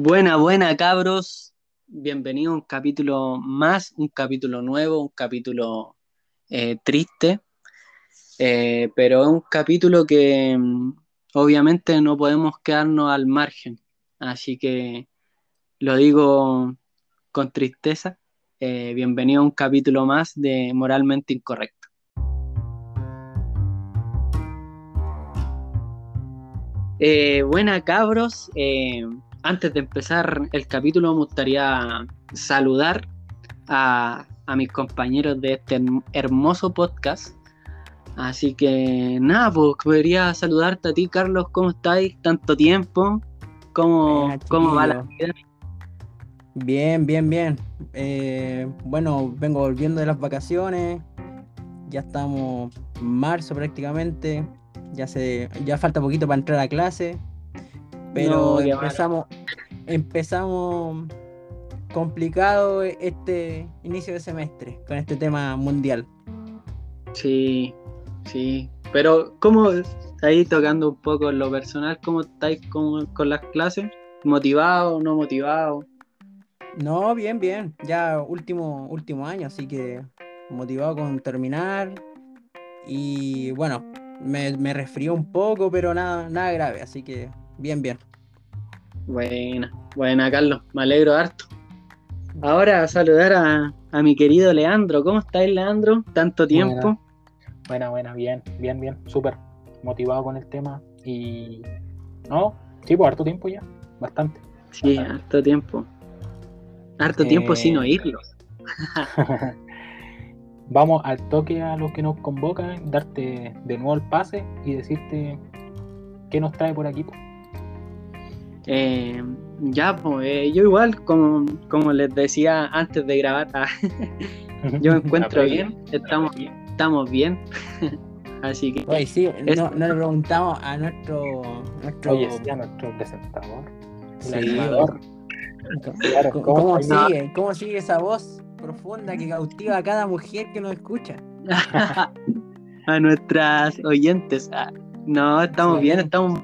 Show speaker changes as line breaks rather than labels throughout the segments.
Buena, buena, cabros. Bienvenido a un capítulo más, un capítulo nuevo, un capítulo eh, triste, eh, pero es un capítulo que mm, obviamente no podemos quedarnos al margen. Así que lo digo con tristeza. Eh, bienvenido a un capítulo más de Moralmente Incorrecto. buena, cabros antes de empezar el capítulo, me gustaría saludar a, mis compañeros de este hermoso podcast. Así que nada, pues quería saludarte a ti, Carlos. ¿Cómo estáis? Tanto tiempo. ¿Cómo, ¿cómo va la vida?
Bien, bien, bien. Eh, bueno, vengo volviendo de las vacaciones. Ya estamos en marzo prácticamente. Ya se, ya falta poquito para entrar a clase. Pero empezamos, empezamos complicado este inicio de semestre con este tema mundial.
Sí, sí. Pero, ¿cómo ahí tocando un poco lo personal? ¿Cómo estáis con, con las clases? ¿Motivado, no motivado?
No, bien, bien. Ya último, último año, así que motivado con terminar. Y bueno, me, me resfrió un poco, pero nada, nada grave, así que bien, bien.
Buena, buena, Carlos, me alegro harto. Ahora a saludar a, mi querido Leandro. ¿Cómo estáis, Leandro? Tanto tiempo.
Buena, buena, bien, bien, bien, súper motivado con el tema. Y. No, sí, pues harto tiempo ya, bastante.
Sí, harto tiempo. Harto tiempo sin eh, oírlo.
Vamos al toque a los que nos convocan, darte de nuevo el pase y decirte qué nos trae por aquí. Pues.
Eh, ya, pues eh, yo igual, como, como les decía antes de grabar, ah, yo me encuentro bien, estamos, estamos bien. Así que.
Oye, sí, no, le preguntamos a nuestro. nuestro...
Oye, sí, a nuestro presentador.
Sí, claro, ¿Cómo, sigue? ¿Cómo sigue esa voz profunda que cautiva a cada mujer que nos escucha?
a nuestras oyentes. Ah, no, estamos bien, estamos.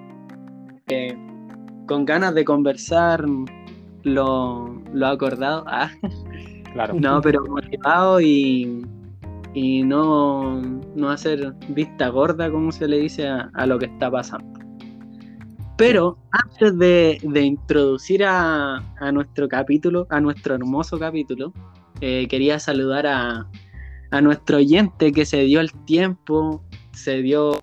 Eh, con ganas de conversar lo, lo acordado. Ah. Claro. No, pero motivado y, y no, no hacer vista gorda, como se le dice, a, lo que está pasando. Pero antes de, introducir a, nuestro capítulo, a nuestro hermoso capítulo, eh, quería saludar a, a nuestro oyente que se dio el tiempo, se dio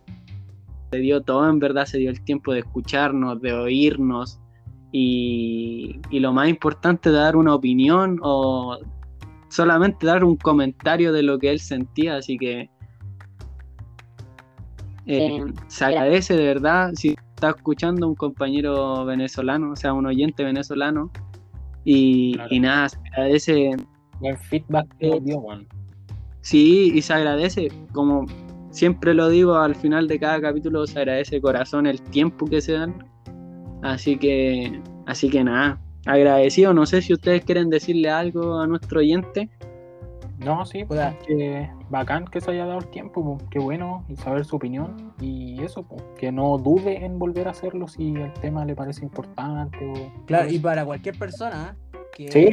se dio todo, en verdad, se dio el tiempo de escucharnos, de oírnos y, lo más importante, de dar una opinión o solamente dar un comentario de lo que él sentía, así que eh, se agradece de verdad si está escuchando un compañero venezolano, o sea, un oyente venezolano, y, nada, se agradece.
Buen feedback que dio,
Sí, y se agradece, como siempre lo digo, al final de cada capítulo se agradece de corazón el tiempo que se dan. Así que, así que nada, agradecido. No sé si ustedes quieren decirle algo a nuestro oyente.
No, sí, pues que bacán que se haya dado el tiempo, pues, qué bueno, y saber su opinión. Y eso, pues, que no dude en volver a hacerlo si el tema le parece importante. O,
claro, y para cualquier persona, ¿Sí?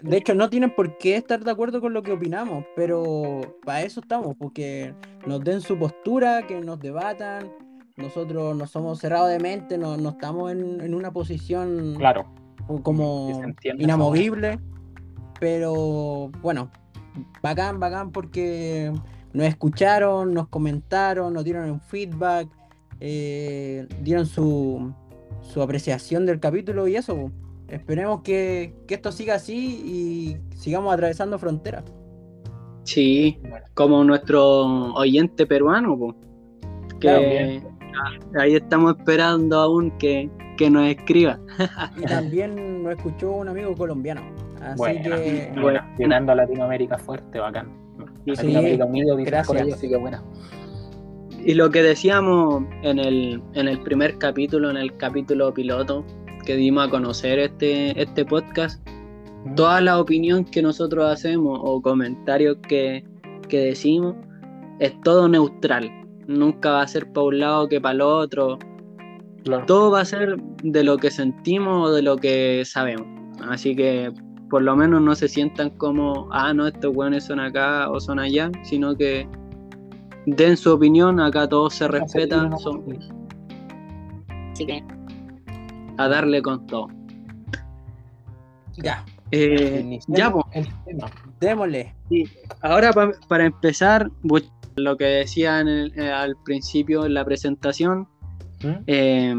de hecho no tienen por qué estar de acuerdo con lo que opinamos, pero para eso estamos, porque nos den su postura, que nos debatan. Nosotros no somos cerrados de mente, no, estamos en, una posición
claro.
como inamovible, pero bueno, bacán, bacán porque nos escucharon, nos comentaron, nos dieron un feedback, eh, dieron su, su apreciación del capítulo y eso. Esperemos que, esto siga así y sigamos atravesando fronteras.
Sí, como nuestro oyente peruano, que ahí estamos esperando aún que, nos escriba.
y también nos escuchó un amigo colombiano. Así que.
Bueno, llenando a Latinoamérica fuerte, bacán. Latinoamérica
unido, gracias. así que buena. Y lo que decíamos en el, en el primer capítulo, en el capítulo piloto, que dimos a conocer este, este podcast, toda la opinión que nosotros hacemos o comentarios que, decimos es todo neutral. Nunca va a ser para un lado que para el otro. todo va a ser de lo que sentimos o de lo que sabemos. Así que por lo menos no se sientan como, ah, no, estos hueones son acá o son allá, sino que den su opinión, acá todos se respetan. Son... Así que a darle con todo.
Ya.
Eh, ya, pues.
Démosle.
Ahora para empezar, lo que decía eh, al principio en la presentación, ¿Mm? eh,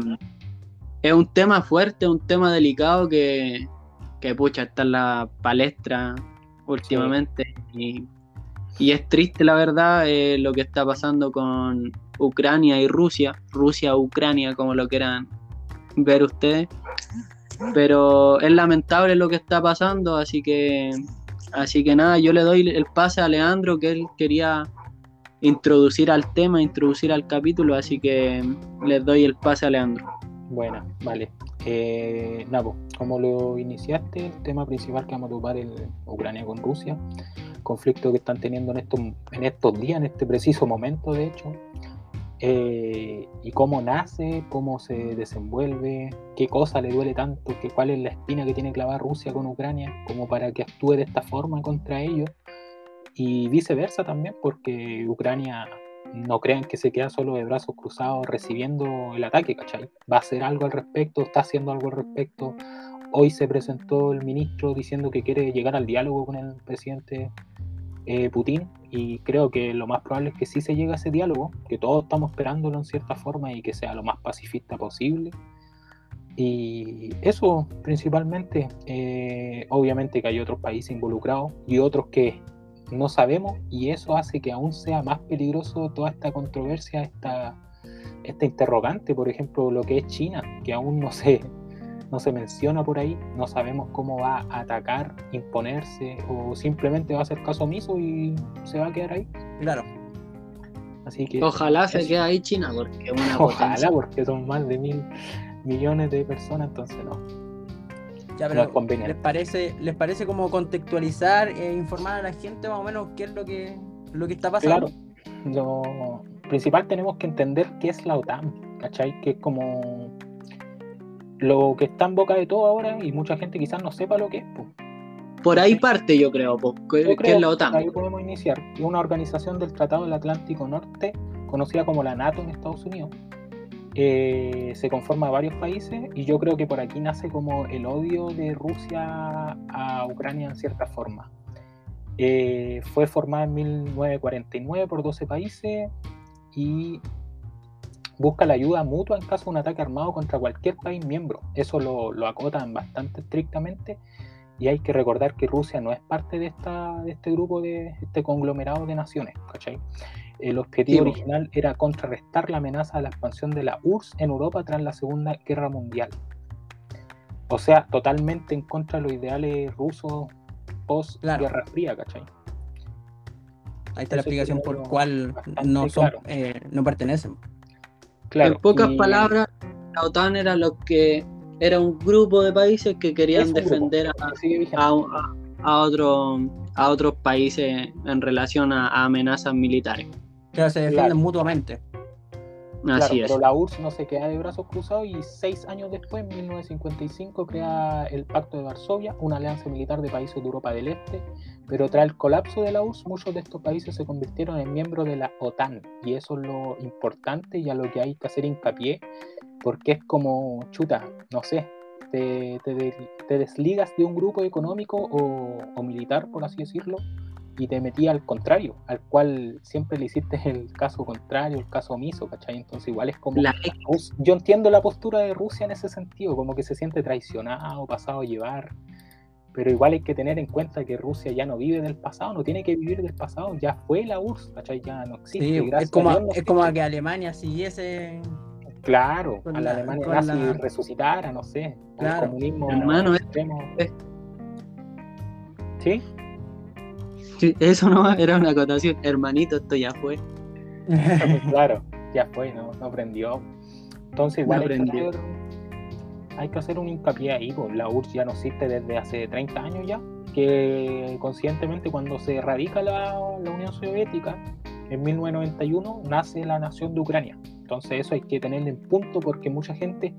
es un tema fuerte, un tema delicado que, que pucha, está en la palestra últimamente y, es triste la verdad eh, lo que está pasando con Ucrania y Rusia, Rusia-Ucrania como lo quieran ver ustedes, pero es lamentable lo que está pasando, así que así que nada, yo le doy el pase a Leandro que él quería introducir al tema, introducir al capítulo, así que les doy el pase a Leandro.
Bueno, vale. Eh, Nabo, como lo iniciaste, el tema principal que vamos a topar es Ucrania con Rusia, conflicto que están teniendo en estos, en estos días, en este preciso momento, de hecho, eh, y cómo nace, cómo se desenvuelve, qué cosa le duele tanto, que, cuál es la espina que tiene clavada Rusia con Ucrania, como para que actúe de esta forma contra ellos y viceversa también, porque Ucrania no crean que se queda solo de brazos cruzados recibiendo el ataque, ¿cachai? Va a hacer algo al respecto, está haciendo algo al respecto. Hoy se presentó el ministro diciendo que quiere llegar al diálogo con el presidente eh, Putin y creo que lo más probable es que sí se llegue a ese diálogo, que todos estamos esperándolo en cierta forma y que sea lo más pacifista posible. Y eso principalmente, eh, obviamente que hay otros países involucrados y otros que no sabemos y eso hace que aún sea más peligroso toda esta controversia, esta, esta interrogante, por ejemplo, lo que es China, que aún no se, no se menciona por ahí, no sabemos cómo va a atacar, imponerse o simplemente va a hacer caso omiso y se va a quedar ahí.
Claro.
Así que ojalá se quede ahí China porque una
ojalá porque son más de mil millones de personas, entonces no.
Ya, pero ¿les parece, ¿les parece como contextualizar e informar a la gente más o menos qué es lo que, lo que está pasando?
Claro, lo principal tenemos que entender qué es la OTAN, ¿cachai? Que es como lo que está en boca de todo ahora y mucha gente quizás no sepa lo que es.
Por ahí parte, yo creo, ¿qué es la OTAN?
Ahí podemos iniciar. Es una organización del Tratado del Atlántico Norte, conocida como la NATO en Estados Unidos, eh, se conforma varios países y yo creo que por aquí nace como el odio de Rusia a Ucrania en cierta forma. Eh, fue formada en 1949 por 12 países y busca la ayuda mutua en caso de un ataque armado contra cualquier país miembro. Eso lo, lo acotan bastante estrictamente y hay que recordar que Rusia no es parte de, esta, de este grupo, de este conglomerado de naciones. ¿cachai? El objetivo original era contrarrestar la amenaza de la expansión de la URSS en Europa tras la Segunda Guerra Mundial. O sea, totalmente en contra de los ideales rusos post Guerra Fría, ¿cachai?
Ahí está la explicación por cual no, eh, no pertenecen.
Claro, en pocas palabras, la OTAN era lo que era un grupo de países que querían defender a, a, otros países en relación a amenazas militares.
Se defienden mutuamente.
Así es. Pero la URSS no se queda de brazos cruzados y seis años después, en 1955, crea el Pacto de Varsovia, una alianza militar de países de Europa del Este. Pero tras el colapso de la URSS, muchos de estos países se convirtieron en miembros de la OTAN. Y eso es lo importante y a lo que hay que hacer hincapié, porque es como, chuta, no sé, te, desligas de un grupo económico o, o militar, por así decirlo, y te metí al contrario, al cual siempre le hiciste el caso contrario, el caso omiso, ¿cachai? Entonces igual es como... Yo entiendo la postura de Rusia en ese sentido, como que se siente traicionado, pasado a llevar, pero igual hay que tener en cuenta que Rusia ya no vive del pasado, no tiene que vivir del pasado, ya fue la URSS, ¿cachai? Ya no existe.
es como, es como que Alemania siguiese...
Claro, a la, Alemania nazi resucitara, no sé,
el comunismo hermano, extremo.
¿Sí?
Eso no era una acotación. Hermanito, esto ya fue.
claro, ya fue, no, no aprendió. Entonces, igual hay, que hacer, un hincapié ahí, pues la URSS ya no existe desde hace 30 años ya, que conscientemente cuando se erradica la, Unión Soviética, en 1991 nace la nación de Ucrania. Entonces eso hay que tenerlo en punto porque mucha gente,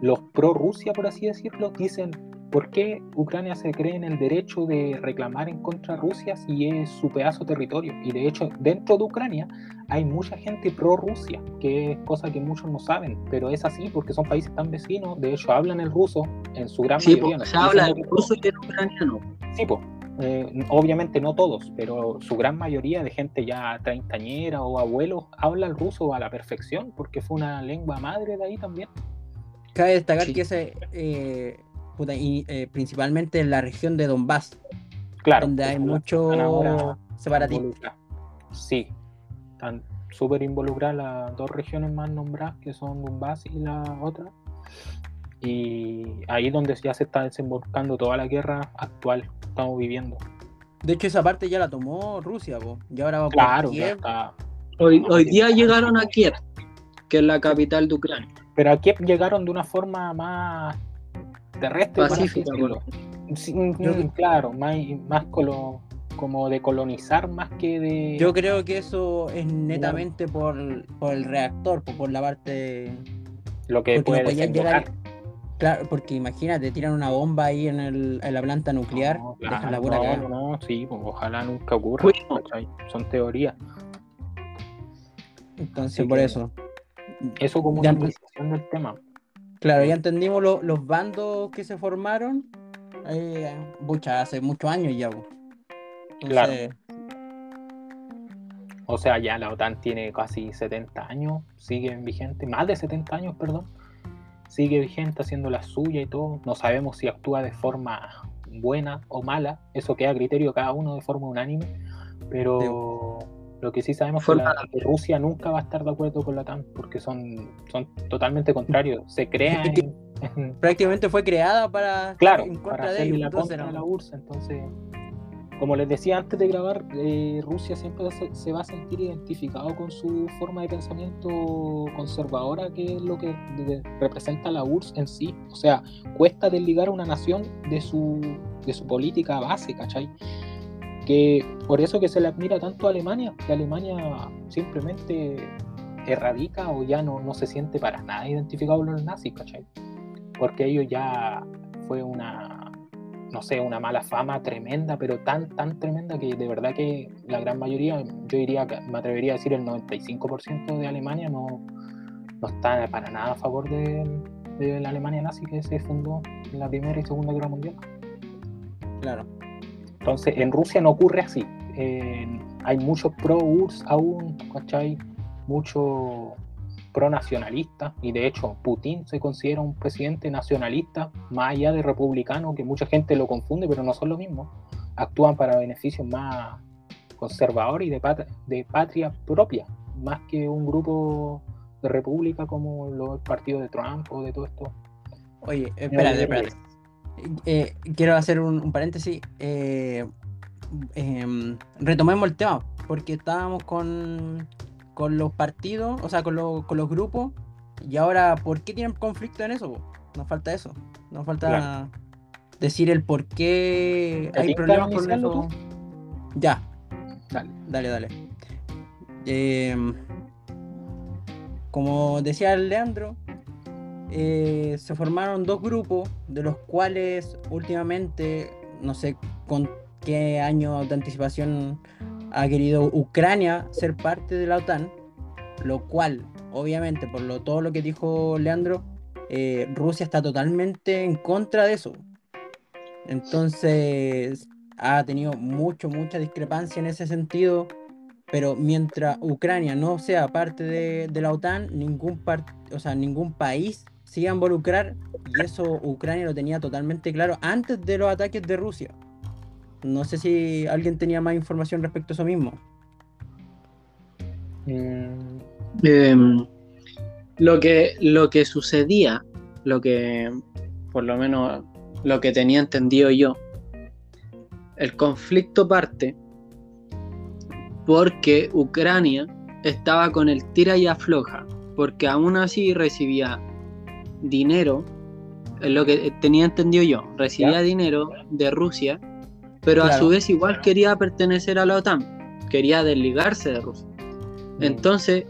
los pro Rusia, por así decirlo, dicen, ¿por qué Ucrania se cree en el derecho de reclamar en contra de Rusia si es su pedazo de territorio? Y de hecho, dentro de Ucrania hay mucha gente pro Rusia, que es cosa que muchos no saben, pero es así porque son países tan vecinos, de hecho hablan el ruso en su gran
Sí,
mayoría.
po,
¿no?
se habla el
que-
ruso y el ucraniano.
Sí, pues. obviamente no todos, pero su gran mayoría de gente ya treintañera o abuelos habla el ruso a la perfección porque fue una lengua madre de ahí también.
Cabe destacar
Sí.
que ese, eh, puta, y, eh, principalmente en la región de Donbass,
Claro.
donde hay mucho
involucradas. Sí, están súper involucradas las dos regiones más nombradas que son Donbass y la otra. Y ahí es donde ya se está desembarcando toda la guerra actual que estamos viviendo.
De hecho, esa parte ya la tomó Rusia, po, y ahora va por
Claro,
Kiev.
está.
Hoy, hoy día llegaron a Kiev, que es la capital de Ucrania.
Pero aquí llegaron de una forma más terrestre, por
Pacífica,
Yo-
mm, claro, más, más colo- como de colonizar más que de...
Yo creo que eso es netamente por, por el reactor, po, por la parte
lo que puede
no llegar. Claro, porque imagínate, tiran una bomba ahí en, el, en la planta nuclear,
No,
dejan la pura
no, no, sí, pues, ojalá nunca ocurra. Son teorías.
Entonces,
Así
por eso.
Eso como una apreciación del tema.
Claro, ya entendimos lo- los bandos que se formaron. Eh, hace muchos años ya.
Claro. O sea, ya la OTAN tiene casi 70 años, sigue vigente, más de 70 años, perdón. Sigue vigente haciendo la suya y todo. No sabemos si actúa de forma buena o mala. Eso queda a criterio de cada uno de forma unánime. Pero lo que sí sabemos es que,
Forma-
la- que Rusia nunca va a estar de acuerdo con la OTAN porque son, son totalmente contrarios. Se crea en-
prácticamente fue creada para
Claro,
en contra
para
de ellos.
la contra
no.
la URSS. Entonces, como les decía antes de grabar, eh, Rusia siempre se, se va a sentir identificado con su forma de pensamiento conservadora, que es lo que de- representa la URSS en sí. O sea, cuesta desligar a una nación de su, de su política base, ¿cachai? Que por eso que se le admira tanto a Alemania, que Alemania simplemente erradica o ya no, no se siente para nada identificado con los nazis, ¿cachai? Porque ellos ya fue una, no sé, una mala fama tremenda, pero tan, tan tremenda que de verdad que la gran mayoría, yo diría, me atrevería a decir el 95% de Alemania no, no está para nada a favor de, de la Alemania nazi que se fundó en la Primera y Segunda Guerra Mundial.
Claro.
Entonces, en Rusia no ocurre así. En- hay muchos pro-URSS aún, ¿cachai? Mucho pro-nacionalista. Y de hecho, Putin se considera un presidente nacionalista, más allá de republicano, que mucha gente lo confunde, pero no son lo mismo. Actúan para beneficios más conservadores y de, pat- de patria propia, más que un grupo de república como los partidos de Trump o de todo esto.
Oye, espérate, espérate. Eh, quiero hacer un, un paréntesis. eh, em, retomemos el tema, porque estábamos con, con los partidos, o sea, con, los- con los grupos, y ahora, ¿por qué tienen conflicto en eso? po? Nos falta eso. Nos falta
Claro.
decir el por qué
¿Te
hay problemas con eso. Ya,
Dale.
dale, dale. Em, como decía Leandro, eh, se formaron dos grupos, de los cuales últimamente, no sé con qué año de anticipación ha querido Ucrania ser parte de la OTAN, lo cual, obviamente, por lo, todo lo que dijo Leandro, eh, Rusia está totalmente en contra de eso. Entonces, ha tenido mucho, mucha discrepancia en ese sentido, pero mientras Ucrania no sea parte de, de la OTAN, ningún, par- o sea, ningún país se a involucrar, y eso Ucrania lo tenía totalmente claro antes de los ataques de Rusia. No sé si alguien tenía más información respecto a eso mismo.
Mm,
Em, lo, que, lo que sucedía, lo que, por lo menos, lo que tenía entendido yo, el conflicto parte porque Ucrania estaba con el tira y afloja, porque aún así recibía dinero, es lo que tenía entendido yo, recibía
Ya.
dinero de Rusia, pero a su vez igual quería pertenecer a la OTAN, quería desligarse de Rusia. Entonces,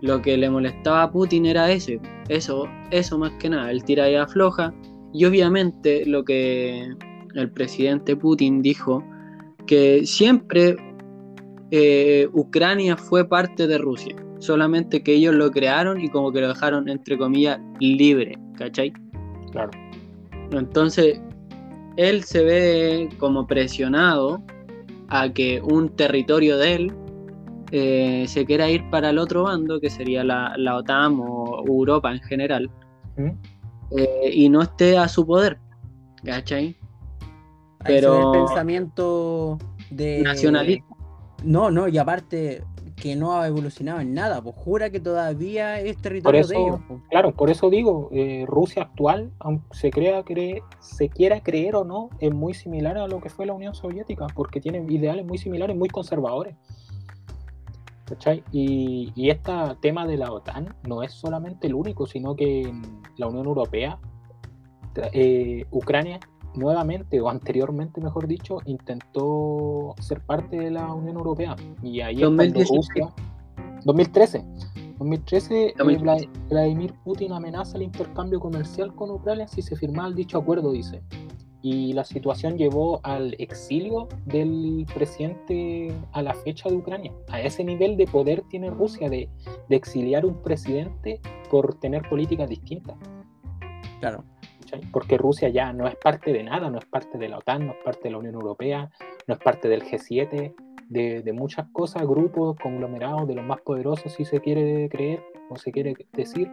lo que le molestaba a Putin era ese, eso, eso más que nada, el tira y afloja. Y obviamente lo que el presidente Putin dijo, que siempre eh, Ucrania fue parte de Rusia, solamente que ellos lo crearon y como que lo dejaron, entre comillas, libre, ¿cachai?
Claro.
Entonces, él se ve como presionado a que un territorio de él eh, se quiera ir para el otro bando, que sería la, OTAN o Europa en general,
¿Mm?
eh, y no esté a su poder, ¿cachai?
Pero... el pensamiento de...
Nacionalista.
No, no, y aparte que no ha evolucionado en nada, pues jura que todavía es territorio de ellos. Pues.
Claro, por eso digo, eh, Rusia actual, aunque se crea cree, se quiera creer o no, es muy similar a lo que fue la Unión Soviética, porque tiene ideales muy similares, muy conservadores. ¿Cachai? Y, y este tema de la OTAN no es solamente el único, sino que la Unión Europea, eh, Ucrania nuevamente o anteriormente, mejor dicho, intentó ser parte de la Unión Europea. Y ahí 2013. 2013 eh, Vladimir Putin amenaza el intercambio comercial con Ucrania si se firmaba el dicho acuerdo, dice. Y la situación llevó al exilio del presidente a la fecha de Ucrania. A ese nivel de poder tiene Rusia de, de exiliar un presidente por tener políticas distintas.
Claro.
Porque Rusia ya no es parte de nada, no es parte de la OTAN, no es parte de la Unión Europea, no es parte del G7, de, muchas cosas, grupos, conglomerados de los más poderosos, si se quiere creer o se quiere decir.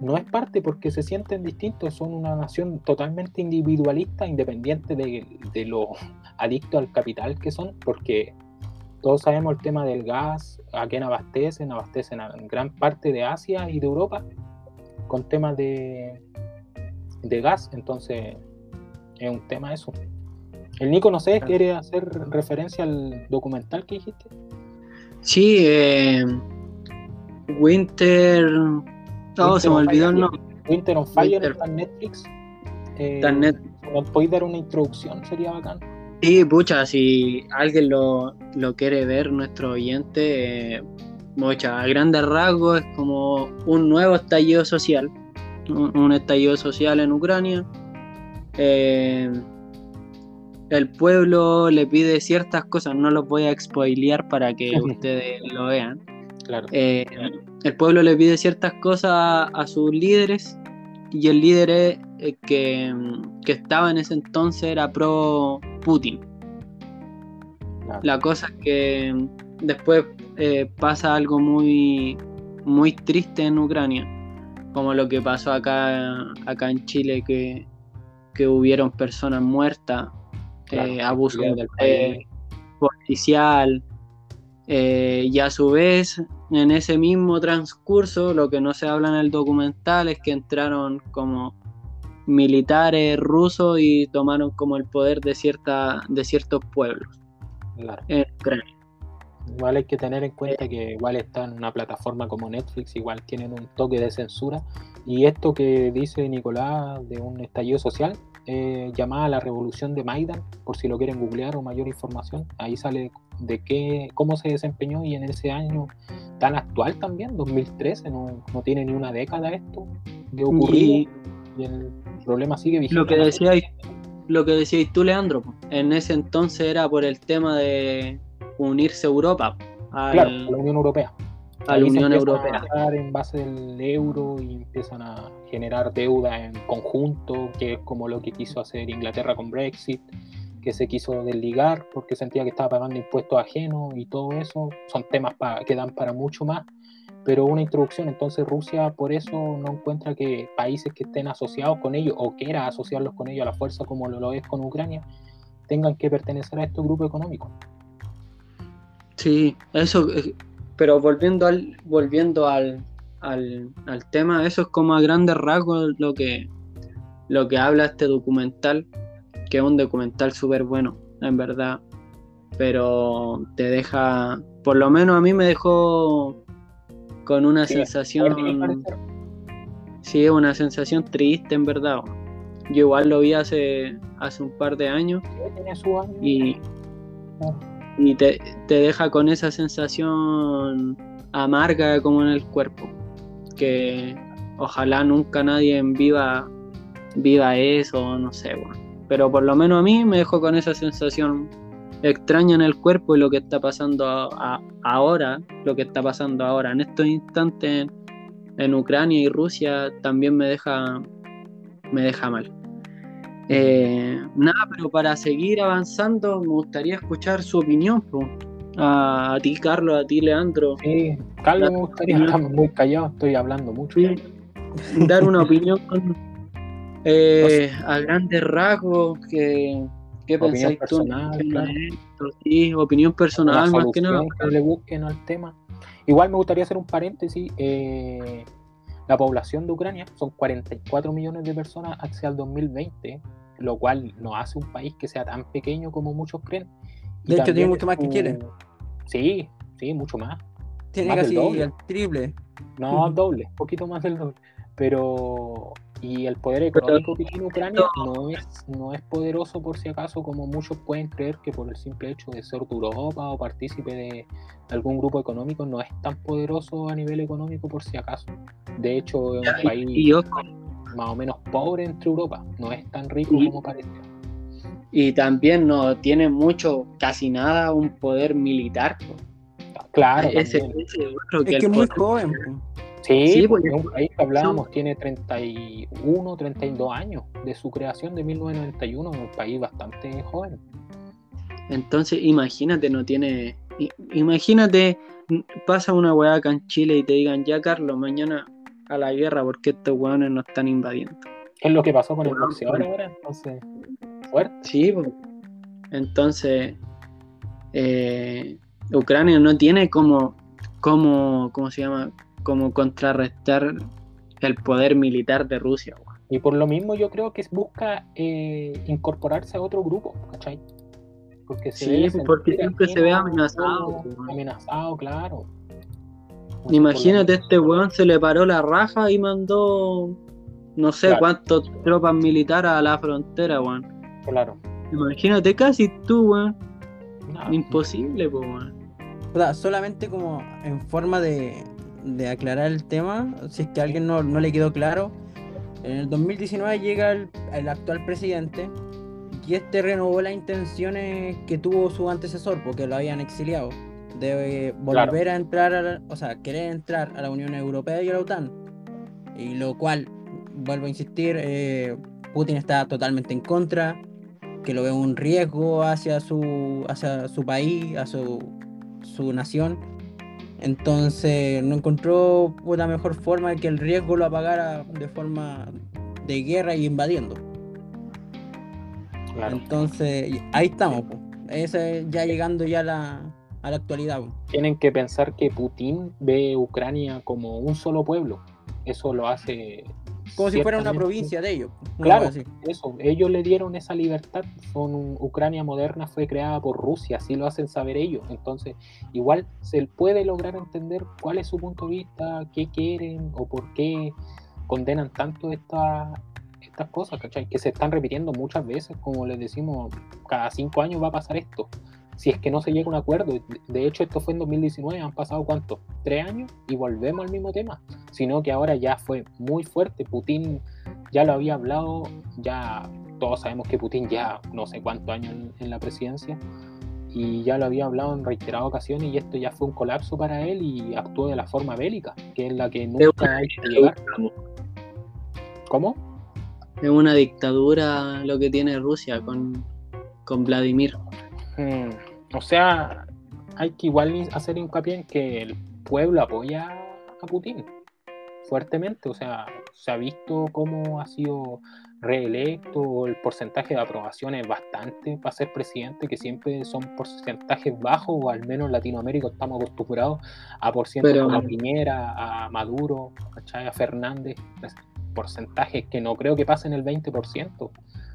No es parte porque se sienten distintos, son una nación totalmente individualista, independiente de, de lo adicto al capital que son, porque todos sabemos el tema del gas, a quién abastecen, abastecen a gran parte de Asia y de Europa, con temas de, de gas, entonces es un tema eso. El Nico, no sé, ¿quiere hacer referencia al documental que dijiste?
Sí, eh, Winter... No, se me olvidó el nombre.
Winter on Fire está en Netflix.
Eh, Netflix.
¿Podéis dar una introducción? Sería bacán.
Sí, pucha, si alguien lo, lo quiere ver, nuestro oyente, eh, a grandes rasgos es como un nuevo estallido social un, estallido social en Ucrania. Eh, el pueblo le pide ciertas cosas, no los voy a spoilear para que ustedes lo vean.
Claro.
Eh, el pueblo le pide ciertas cosas a, sus líderes y el líder eh, que, estaba en ese entonces era pro Putin. La cosa es que después pasa algo muy, muy triste en Ucrania como lo que pasó acá, acá en Chile, que, hubieron personas muertas, eh, abuso del policial, eh, y a su vez, en ese mismo transcurso, lo que no se habla en el documental es que entraron como militares rusos y tomaron como el poder de, cierta, de ciertos pueblos
en Ucrania. Igual hay que tener en cuenta que igual está en una plataforma como Netflix, igual tienen un toque de censura. Y esto que dice Nicolás de un estallido social, eh, llamada la revolución de Maidan, por si lo quieren googlear o mayor información, ahí sale de qué, cómo se desempeñó y en ese año tan actual también, 2013, no, no tiene ni una década esto de ocurrir y, el problema sigue vigente.
Lo que decíais, lo que decíais tú, Leandro, en ese entonces era por el tema de unirse Europa.
a la Unión Europea.
A la Unión Europea.
en base del euro y empiezan a generar deuda en conjunto, que es como lo que quiso hacer Inglaterra con Brexit, que se quiso desligar porque sentía que estaba pagando impuestos ajenos y todo eso. Son temas que dan para mucho más. Pero una introducción, entonces Rusia por eso no encuentra que países que estén asociados con ellos o quiera asociarlos con ellos a la fuerza como lo es con Ucrania, tengan que pertenecer a este grupo económico.
Sí, eso, eh, pero volviendo al, volviendo al, al, tema, eso es como a grandes rasgos lo que, lo que habla este documental, que es un documental súper bueno, en verdad, pero te deja, por lo menos a mí me dejó con una sensación, sí, una sensación triste, en verdad. Yo igual lo vi hace, hace un par de años y, y te, deja con esa sensación amarga como en el cuerpo. Que ojalá nunca nadie viva, viva eso, no sé, bueno. Pero por lo menos a mí me dejó con esa sensación extraña en el cuerpo y lo que está pasando ahora, lo que está pasando ahora en estos instantes en, Ucrania y Rusia también me deja, me deja mal. Eh, nada, pero para seguir avanzando me gustaría escuchar su opinión. A, ti, Carlos, a ti, Leandro.
Sí, Carlos, me gustaría, estar muy callado, estoy hablando mucho.
Dar una opinión eh, a grandes rasgos que ¿Qué opinión personal, Sí, opinión personal más que nada.
Que le busquen al tema. Igual me gustaría hacer un paréntesis. Eh, la población de Ucrania son 44 millones de personas hacia el 2020, lo cual no hace un país que sea tan pequeño como muchos creen.
de hecho, tiene mucho más que quieren.
Sí, sí, mucho más.
Tiene casi el triple.
No, doble, poquito más del doble. Pero y el poder económico que tiene Ucrania no es, no es poderoso por si acaso como muchos pueden creer que por el simple hecho de ser de Europa o partícipe de algún grupo económico no es tan poderoso a nivel económico por si acaso. De hecho es un país más o menos pobre entre Europa, no es tan rico como parece.
Y también no tiene mucho, casi nada, un poder militar.
Claro.
es que, es muy joven.
Sí, porque un país que hablábamos tiene 31, 32 años de su creación de 1991, un país bastante joven.
Entonces, imagínate, no tiene. Imagínate, pasa una weá acá en Chile y te digan, ya Carlos, mañana a la guerra porque estos weones nos están invadiendo.
¿Qué es lo que pasó con el boxeador ahora? Entonces, fuerte.
Sí, pues. Entonces, eh, Ucrania no tiene como, como, ¿cómo se llama? Como contrarrestar el poder militar de Rusia.
Y por lo mismo yo creo que busca eh, incorporarse a otro grupo, ¿cachai?
Porque sí, porque siempre se ve amenazado.
Amenazado, claro.
Imagínate, este weón se le paró la raja y mandó no sé cuántas tropas militares a la frontera, weón.
Claro.
Imagínate casi tú, weón. Imposible, weón.
O sea, solamente como en forma de, de aclarar el tema, si es que a alguien no, le quedó claro. En el 2019 llega el, actual presidente y este renovó las intenciones que tuvo su antecesor, porque lo habían exiliado, de volver a entrar, a o sea, querer entrar a la Unión Europea y a la OTAN. Y lo cual, vuelvo a insistir, eh, Putin está totalmente en contra, que lo ve un riesgo hacia su, hacia su país, a su, su nación entonces no encontró una mejor forma de que el riesgo lo apagara de forma de guerra y invadiendo. Entonces ahí estamos, Ese, ya llegando ya a la, a la actualidad.
Tienen que pensar que Putin ve Ucrania como un solo pueblo. Eso lo hace
como si fuera una provincia de ellos.
Claro, eso. Ellos le dieron esa libertad. Son Ucrania moderna fue creada por Rusia, así lo hacen saber ellos. Entonces, igual se puede lograr entender cuál es su punto de vista, qué quieren o por qué condenan tanto estas estas cosas, ¿cachai? Que se están repitiendo muchas veces, como les decimos, cada cinco años va a pasar esto si es que no se llega a un acuerdo. De hecho, esto fue en 2019, han pasado cuánto? Tres años y volvemos al mismo tema. Sino que ahora ya fue muy fuerte. Putin ya lo había hablado, ya todos sabemos que Putin ya no sé cuántos años en, la presidencia y ya lo había hablado en reiteradas ocasiones y esto ya fue un colapso para él y actuó de la forma bélica, que es la que nunca hay que llegar. ¿Cómo?
Es una dictadura lo que tiene Rusia con, con Vladimir.
Mm. O sea, hay que igual hacer hincapié en que el pueblo apoya a Putin fuertemente. O sea, se ha visto cómo ha sido reelecto, el porcentaje de aprobación es bastante para ser presidente, que siempre son porcentajes bajos, o al menos en Latinoamérica estamos acostumbrados a por ciento como Piñera, a Maduro, a Fernández, porcentajes que no creo que pasen el 20%.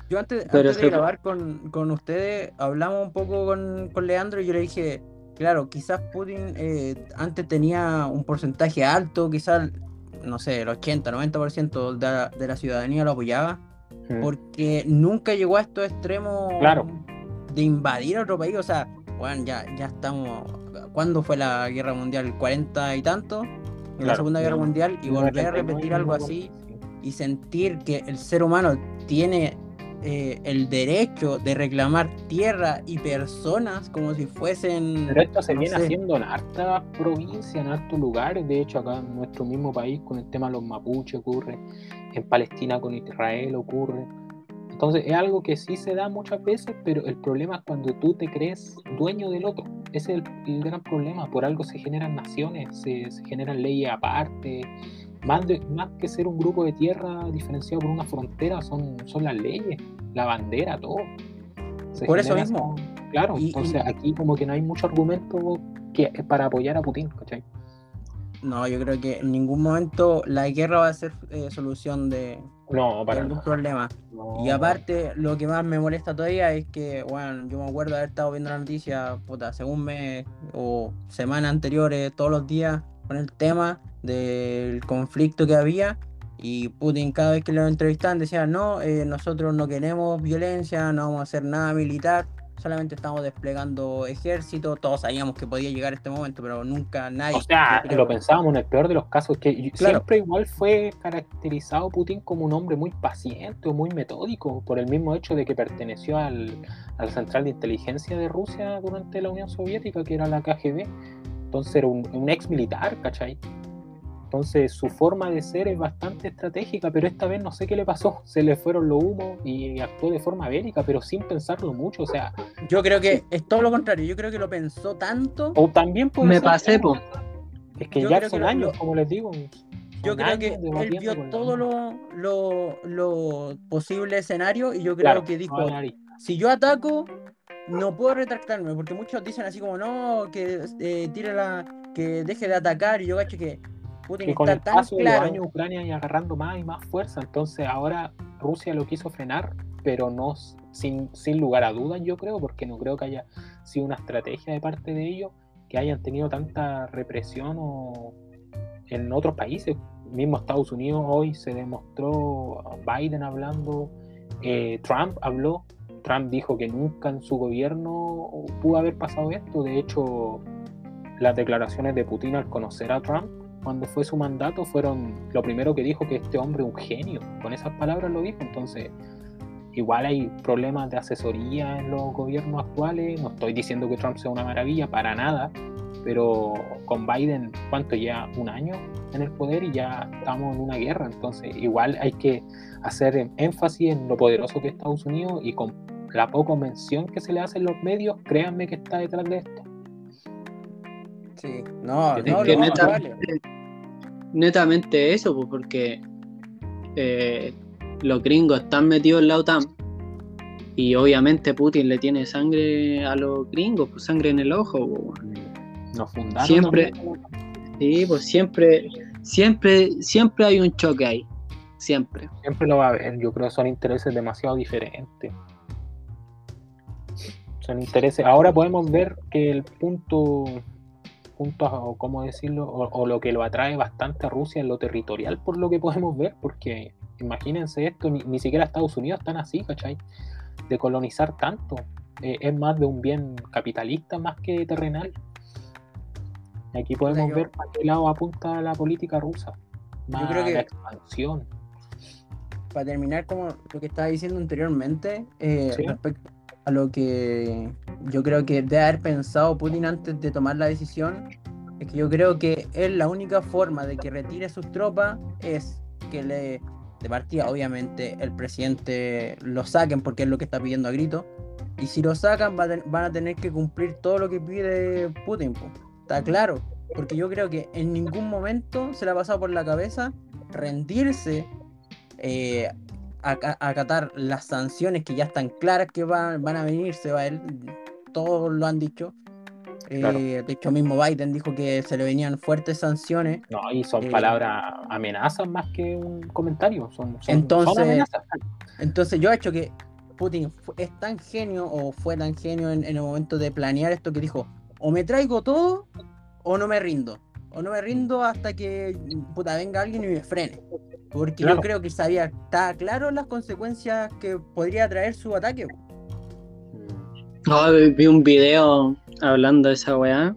Yo antes, de grabar con, ustedes, hablamos un poco con, Leandro y yo le dije, claro, quizás Putin eh, antes tenía un porcentaje alto, quizás, no sé, el 80, 90% de la, de la ciudadanía lo apoyaba, porque nunca llegó a estos extremos
claro.
de invadir a otro país. O sea, bueno, ya, ya estamos. ¿Cuándo fue la guerra mundial? ¿40 y tanto? En la
Claro,
Segunda Guerra
no,
Mundial y volver a
99,
repetir algo así
sí.
y sentir que el ser humano tiene eh, el derecho de reclamar tierra y personas como si fuesen.
Pero esto se
no
viene
sé.
haciendo en hartas provincias, en hartos lugares. De hecho, acá en nuestro mismo país, con el tema de los mapuches ocurre. En Palestina con Israel ocurre. Entonces, es algo que sí se da muchas veces, pero el problema es cuando tú te crees dueño del otro. Ese es el, el gran problema. Por algo se generan naciones, se, se generan leyes aparte. Más, de- más que ser un grupo de tierra diferenciado por una frontera, son, son las leyes, la bandera, todo. Se
Por eso mismo.
Claro,
Y-
entonces
y-
aquí como que no hay mucho argumento que, para apoyar a Putin, ¿cachai?
No, yo creo que en ningún momento la guerra va a ser eh, solución de,
No,
de algún problema.
No.
Y aparte, lo que más me molesta todavía es que, bueno, yo me acuerdo haber estado viendo la noticia, puta, según mes o semanas anteriores, todos los días, con el tema del conflicto que había. Y Putin cada vez que lo entrevistaban decía, no, eh, nosotros no queremos violencia, no vamos a hacer nada militar, solamente estamos desplegando ejército, todos sabíamos que podía llegar este momento, pero nunca nadie...
O sea,
creo-
lo pensábamos en el peor de los casos, que
Claro.
siempre igual fue caracterizado Putin como un hombre muy paciente o muy metódico, por el mismo hecho de que perteneció al, al central de inteligencia de Rusia durante la Unión Soviética, que era la KGB. Entonces era un, un ex militar, ¿cachai? Entonces su forma de ser es bastante estratégica, pero esta vez no sé qué le pasó, se le fueron los humos y actuó de forma bélica, pero sin pensarlo mucho, o sea,
Yo creo que es todo lo contrario, yo creo que lo pensó tanto.
O también puede
Me
ser-
pasé, po.
Es que
Yo
ya
creo
son
que
años,
lo-
como les digo.
Yo creo que él vio todo lo, lo, lo posible escenario y yo creo
Claro,
que dijo, si yo ataco, no puedo retractarme, porque muchos dicen así como, no, que eh, tire la, que deje de atacar, y yo cacho que Putin
que con el
está tan
paso de los
claro.
años Ucrania y agarrando más y más fuerza, entonces ahora Rusia lo quiso frenar, pero no sin, sin lugar a dudas yo creo, porque no creo que haya sido una estrategia de parte de ellos que hayan tenido tanta represión o en otros países. Mismo Estados Unidos hoy se demostró Biden hablando, eh, Trump habló, Trump dijo que nunca en su gobierno pudo haber pasado esto, de hecho las declaraciones de Putin al conocer a Trump cuando fue su mandato fueron lo primero que dijo que este hombre es un genio. Con esas palabras lo dijo. Entonces, igual hay problemas de asesoría en los gobiernos actuales. No estoy diciendo que Trump sea una maravilla, para nada. Pero con Biden, ¿cuánto ya? Un año en el poder y ya estamos en una guerra. Entonces, igual hay que hacer énfasis en lo poderoso que es Estados Unidos y con la poca mención que se le hace en los medios, créanme que está detrás de esto.
Sí, no,
Que-
no,
que
no,
neta-
vale.
netamente eso, pues, porque eh, los gringos están metidos en la OTAN y obviamente Putin le tiene sangre a los gringos, pues sangre en el ojo. pues,
Nos fundaron.
Siempre- Sí, pues siempre, siempre, siempre hay un choque ahí, siempre.
Siempre lo va a haber. Yo creo que son intereses demasiado diferentes. Son intereses. Ahora podemos ver que el punto, punto o cómo decirlo, o, o lo que lo atrae bastante a Rusia es lo territorial, por lo que podemos ver, porque imagínense esto, ni, ni siquiera Estados Unidos están así, ¿cachai? De colonizar tanto. Eh, es más de un bien capitalista más que terrenal. Aquí podemos
yo-
ver para qué lado apunta la política rusa. Más
creo que-
la expansión.
para terminar como lo que estaba diciendo anteriormente, eh,
Sí.
respecto a lo que yo creo que debe haber pensado Putin antes de tomar la decisión, es que yo creo que él la única forma de que retire sus tropas es que le, de partida, obviamente, el presidente lo saquen porque es lo que está pidiendo a grito, y si lo sacan va a van a tener que cumplir todo lo que pide Putin, po. está claro, porque yo creo que en ningún momento se le ha pasado por la cabeza rendirse eh, acatar las sanciones que ya están claras que van, van a venir, se va él, todos lo han dicho. Eh,
Claro.
De hecho, mismo Biden dijo que se le venían fuertes sanciones.
No, y son
Eh,
palabras amenazas más que un comentario. Son, son,
Entonces-
son.
Entonces, yo he hecho que Putin es tan genio o fue tan genio en, en el momento de planear esto que dijo: o me traigo todo o no me rindo. O no me rindo hasta que puta, venga alguien y me frene. Porque
Claro.
yo creo que sabía, está claro las consecuencias que podría traer su ataque.
Mm,
No, vi un video hablando de esa weá,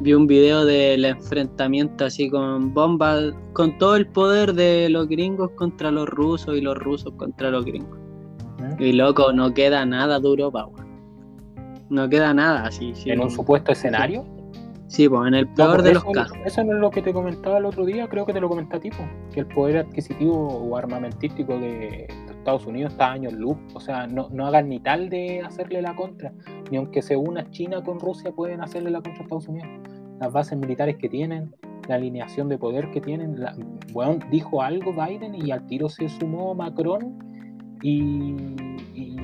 vi un video del enfrentamiento así con bombas, con todo el poder de los gringos contra los rusos y los rusos contra los gringos.
¿Eh?
Y loco, no queda nada de Europa, weón. No queda nada así. Sí,
En un supuesto escenario.
Sí, pues en el peor de
eso,
los casos.
Eso no es lo que te comentaba el otro día, creo que te lo comenté a ti, que el poder adquisitivo o armamentístico de Estados Unidos está años luz. O sea, no, no hagan ni tal de hacerle la contra. Ni aunque se una China con Rusia, pueden hacerle la contra a Estados Unidos. Las bases militares que tienen, la alineación de poder que tienen. La, weón, dijo algo Biden y al tiro se sumó Macron y, y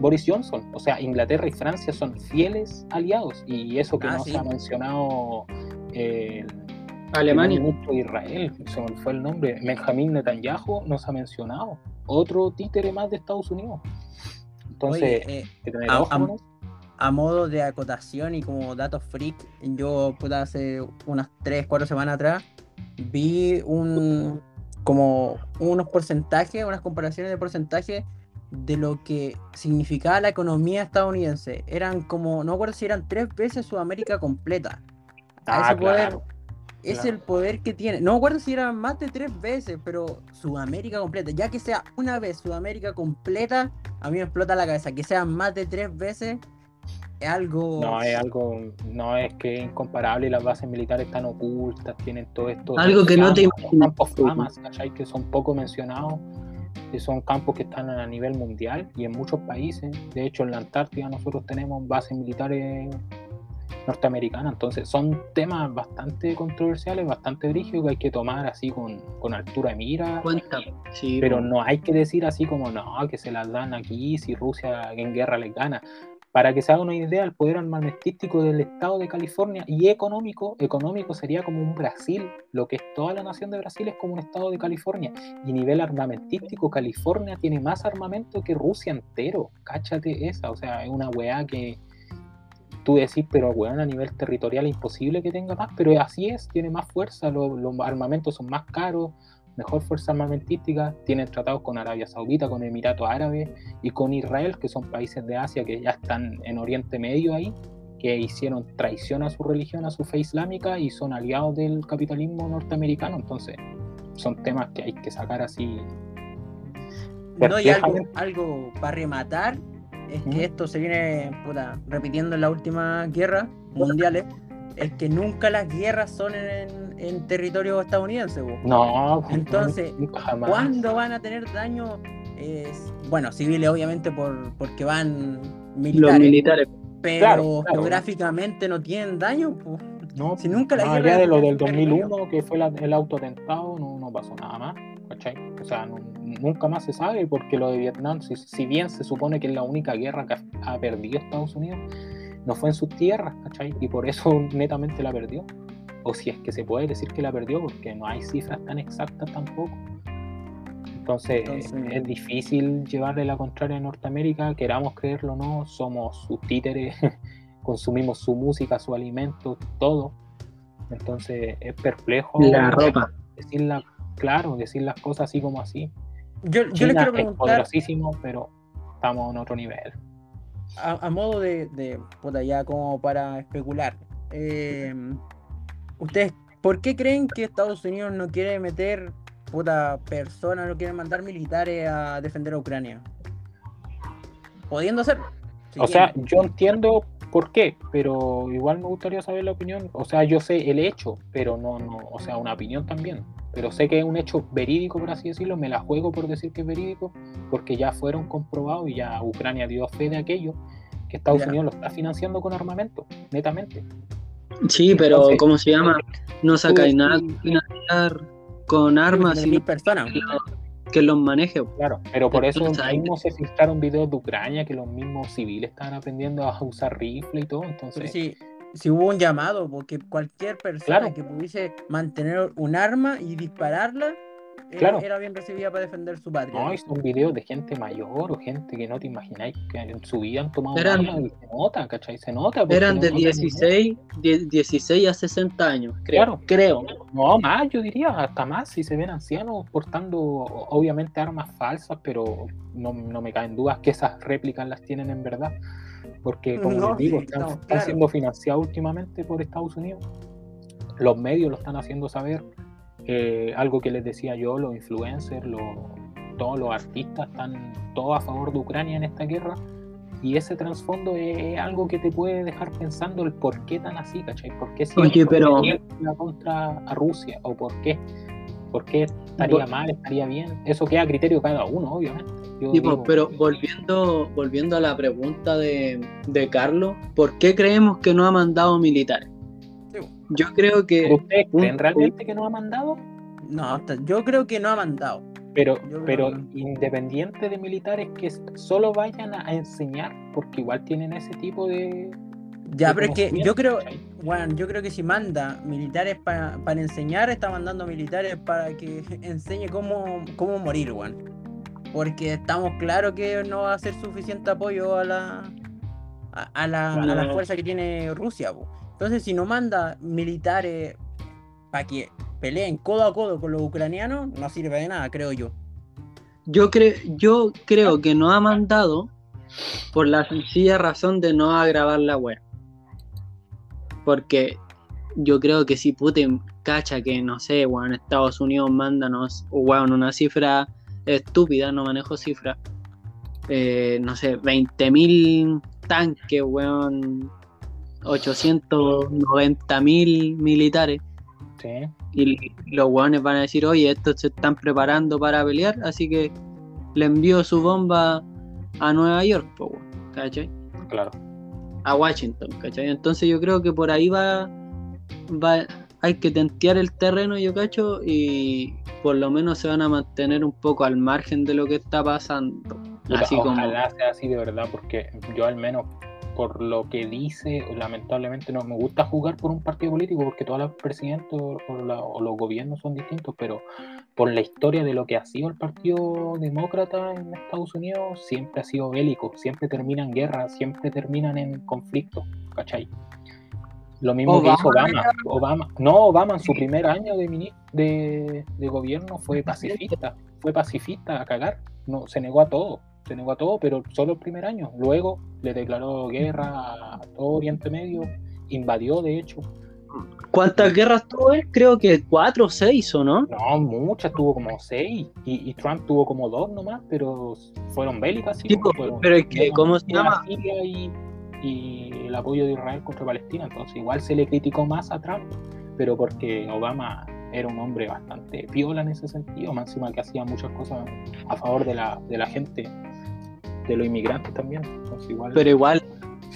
Boris Johnson. O sea, Inglaterra y Francia son fieles aliados. Y eso que
Ah,
no
sí.
se ha mencionado eh,
Alemania.
de Israel, se me fue el nombre, Benjamín Netanyahu, nos ha mencionado. Otro títere más de Estados Unidos. Entonces,
Oye, eh,
hay que tener
a- modo de acotación y como datos freak, yo puta, hace unas 3, 4 semanas atrás vi un como unos porcentajes, unas comparaciones de porcentajes de lo que significaba la economía estadounidense. Eran como, no me acuerdo si eran tres veces Sudamérica completa. A
Ah,
ese poder,
claro.
es
claro.
el poder que tiene. No me acuerdo si eran más de tres veces, pero Sudamérica completa. Ya que sea una vez Sudamérica completa, a mí me explota la cabeza. Que sean más de tres veces es algo.
No es algo, no es que es incomparable y las bases militares están ocultas, tienen todo esto.
Algo que no te imaginas.
campos famas, ¿cachai? Que son poco mencionados, que son campos que están a nivel mundial y en muchos países. De hecho, en la Antártida nosotros tenemos bases militares norteamericanas, entonces son temas bastante controversiales, bastante brígidos que hay que tomar así con, con altura de mira.
Cuenta. Sí,
Pero
pues.
no hay que decir así como, no, que se las dan aquí si Rusia en guerra les gana. Para que se haga una idea, el poder armamentístico del estado de California y económico, económico sería como un Brasil. Lo que es toda la nación de Brasil es como un estado de California. Y nivel armamentístico, California tiene más armamento que Rusia entero. Cáchate esa. O sea, es una weá que tú decís, pero weón, a nivel territorial es imposible que tenga más. Pero así es, tiene más fuerza, lo- los armamentos son más caros mejor fuerza armamentística, tienen tratados con Arabia Saudita, con Emiratos Árabes y con Israel, que son países de Asia que ya están en Oriente Medio ahí, que hicieron traición a su religión, a su fe islámica y son aliados del capitalismo norteamericano. Entonces, son temas que hay que sacar así.
No, y algo, para rematar es
¿Mm?
que esto se viene puta, repitiendo en las últimas guerras mundiales. Es que nunca las guerras son en, en territorio estadounidense. po.
No,
Entonces,
nunca jamás.
¿Cuándo van a tener daño? Es- bueno, civiles obviamente por, porque van
Los
militares,
militares.
pero
Claro, claro.
geográficamente no tienen daño. po.
No,
Si nunca la guerra
allá de lo del
un
2001, que fue la- el autoatentado, no, no pasó nada más, ¿cachai? O sea, no- nunca más se sabe, porque lo de Vietnam, si, si bien se supone que es la única guerra que ha, ha perdido Estados Unidos, no fue en sus tierras, ¿cachai? Y por eso netamente la perdió. O si es que se puede decir que la perdió, porque no hay cifras tan exactas tampoco. Entonces,
Entonces-
es difícil llevarle la contraria a Norteamérica, queramos creerlo o no, somos sus títeres, consumimos su música, su alimento, todo. Entonces, es perplejo
La ropa.
decir la- claro, decir las cosas así como así.
Yo, yo les
China
quiero
es
preguntar,
poderosísimo, pero estamos en otro nivel.
a, a modo de, de puta, ya como para especular, eh, ¿ustedes por qué creen que Estados Unidos no quiere meter puta personas, no quiere mandar militares a defender a Ucrania? Pudiendo hacerlo. si
O sea, yo entiendo por qué, pero igual me gustaría saber la opinión. O sea, yo sé el hecho, pero no, no, o sea, una opinión también. Pero sé que es un hecho verídico, por así decirlo. Me la juego por decir que es verídico, porque ya fueron comprobados y ya Ucrania dio fe de aquello, que Estados
Ya.
Unidos lo está financiando con armamento, netamente.
Sí, pero
Entonces,
¿cómo se llama? No sacáis
tú
nada con financiar con armas,
Mil
sino
personas.
que, lo- que los maneje.
Claro, pero por eso mismo se filtraron videos de Ucrania que los mismos civiles estaban aprendiendo a usar rifle y todo. Entonces,
si, si hubo un llamado, porque cualquier persona
Claro.
que pudiese mantener un arma y dispararla
Claro.
era bien recibida para defender su patria.
no, y son videos de gente mayor o gente que no te imagináis que en su vida han tomado un
Eran-
arma y se nota, ¿cachai? Se nota.
Eran
no
de
notan
16, die- 16 a 60 años, creo.
Claro.
Creo.
No, más, yo diría, hasta más, si se ven ancianos portando, obviamente, armas falsas, pero no, no me caen dudas que esas réplicas las tienen en verdad. porque como
No,
les digo,
sí,
están, están siendo financiados últimamente por Estados Unidos. Los medios lo están haciendo saber. Eh, algo que les decía yo, los influencers, los, todos los artistas están todos a favor de Ucrania en esta guerra. Y ese trasfondo es algo que te puede dejar pensando el por qué tan así, ¿cachai? ¿Por qué si
Oye, pero-
la contra a Rusia? ¿O por qué? ¿Por qué estaría mal, estaría bien? Eso queda a criterio de cada uno, obviamente. Yo
pues,
digo,
pero volviendo, volviendo a la pregunta de, de Carlos, ¿por qué creemos que no ha mandado militares? Yo creo que
¿pero ¿Ustedes creen realmente que no ha mandado?
No, hasta- yo creo que no ha mandado.
Pero, pero
no.
independiente de militares que solo vayan a, enseñar, porque igual tienen ese tipo de.
Ya,
de
pero es que yo creo, bueno, yo creo que si manda militares para, para enseñar, está mandando militares para que enseñe cómo, cómo morir, weón. Porque estamos claros que no va a ser suficiente apoyo a la a, a la, a la fuerza que tiene Rusia, po. Entonces, si no manda militares para que peleen codo a codo con los ucranianos, no sirve de nada, creo yo.
yo, cre- yo creo que no ha mandado por la sencilla razón de no agravar la web. Porque yo creo que si Putin cacha que, no sé, weón, Estados Unidos mándanos, una cifra estúpida, no manejo cifras, eh, no sé, 20.000 tanques, weón, 890.000 militares,
Sí.
y los weones van a decir, oye, estos se están preparando para pelear, así que le envío su bomba a Nueva York, po, ¿cachai?
Claro.
A Washington, ¿cachai? Entonces yo creo que por ahí va, va hay que tentear el terreno, yo cacho, y por lo menos se van a mantener un poco al margen de lo que está pasando.
Puta,
Así como...
ojalá sea así de verdad, porque yo al menos por lo que dice, lamentablemente no me gusta jugar por un partido político porque todos los presidentes o, o la- o los gobiernos son distintos, pero por la historia de lo que ha sido el Partido Demócrata en Estados Unidos, siempre ha sido bélico, siempre termina en guerra, siempre terminan en conflicto, ¿cachai? Lo mismo que hizo Obama. Obama. No, Obama en su primer año de, de gobierno fue pacifista, fue pacifista a cagar, no, se negó a todo, se negó a todo, pero solo el primer año. Luego le declaró guerra a todo Oriente Medio, invadió de hecho.
¿Cuántas guerras tuvo él? Creo que cuatro o seis, ¿o no?
No, muchas, tuvo como seis, y, y Trump tuvo como dos nomás, pero fueron bélicas, sí,
Sí,
como
po,
fueron
pero es que, ¿cómo se llama?
Siria y, y el apoyo de Israel contra Palestina, entonces igual se le criticó más a Trump, pero porque Obama era un hombre bastante piola en ese sentido, más encima que hacía muchas cosas a favor de la, de la gente, de los inmigrantes también, entonces igual...
Pero igual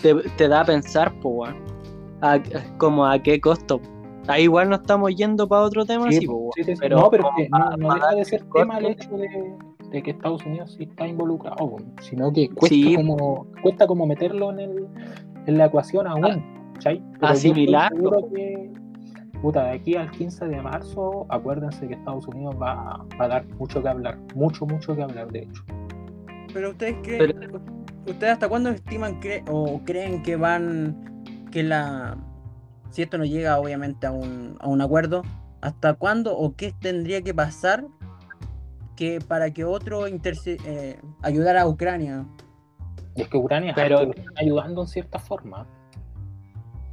te, te da a pensar, po. A- como a qué costo. Ahí igual no estamos yendo para otro tema, sí,
Sí,
po, weón.
sí, sí, sí.
pero
no, pero que no, deja de ser tema el hecho de, de que Estados Unidos sí está involucrado, sino que cuesta, como, cuesta como meterlo en, el, en la ecuación aún, que, puta, de aquí al 15 de marzo, acuérdense que Estados Unidos va, va a dar mucho que hablar, mucho, mucho que hablar, de hecho.
Pero ustedes creen, ustedes hasta cuándo estiman cre- o creen que van que la si esto no llega obviamente a un, a un acuerdo, hasta cuándo o qué tendría que pasar que para que otro interce- eh, ayudara a Ucrania?
Y es que Ucrania
Pero-
está ayudando en cierta forma.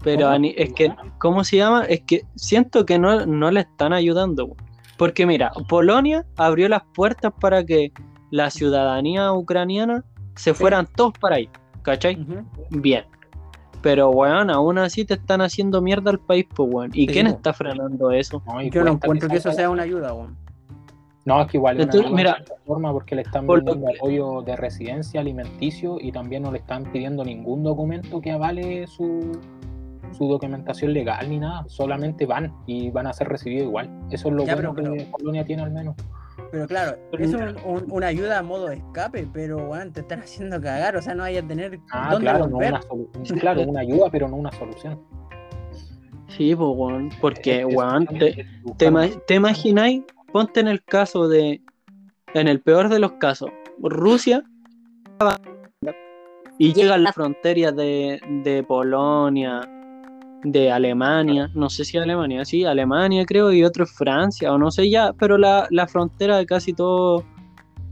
Pero es que, ¿cómo se llama? Es que siento que no, no le están ayudando. Porque mira, Polonia abrió las puertas para que la ciudadanía ucraniana se fueran todos para ahí. ¿Cachai? Bien. Pero, weón, aún así te están haciendo mierda al país, pues, weón. ¿Y
Sí,
quién está frenando eso?
¿no? Y
Yo no encuentro que eso sea una ayuda, weón.
No, es que igual una
mira,
forma porque le están
por que-
apoyo de residencia alimenticio y también no le están pidiendo ningún documento que avale su, su documentación legal ni nada, solamente van y van a ser recibidos igual. Eso es lo
Ya,
bueno
pero-
que Polonia tiene al menos.
Pero claro,
Pero
eso es un- una ayuda a modo de escape, pero weón, te están haciendo cagar, o sea, no hay a tener
Ah,
dónde
claro, no una claro, una ayuda, pero no una solución.
Sí, pues. Porque, weón, te, ¿Te, te imagináis? Ponte en el caso de. En el peor de los casos, Rusia. Y llega a las fronteras de, de Polonia, de Alemania, no sé si Alemania, sí, Alemania creo, y otro es Francia, o no sé ya, pero la, la frontera de casi todos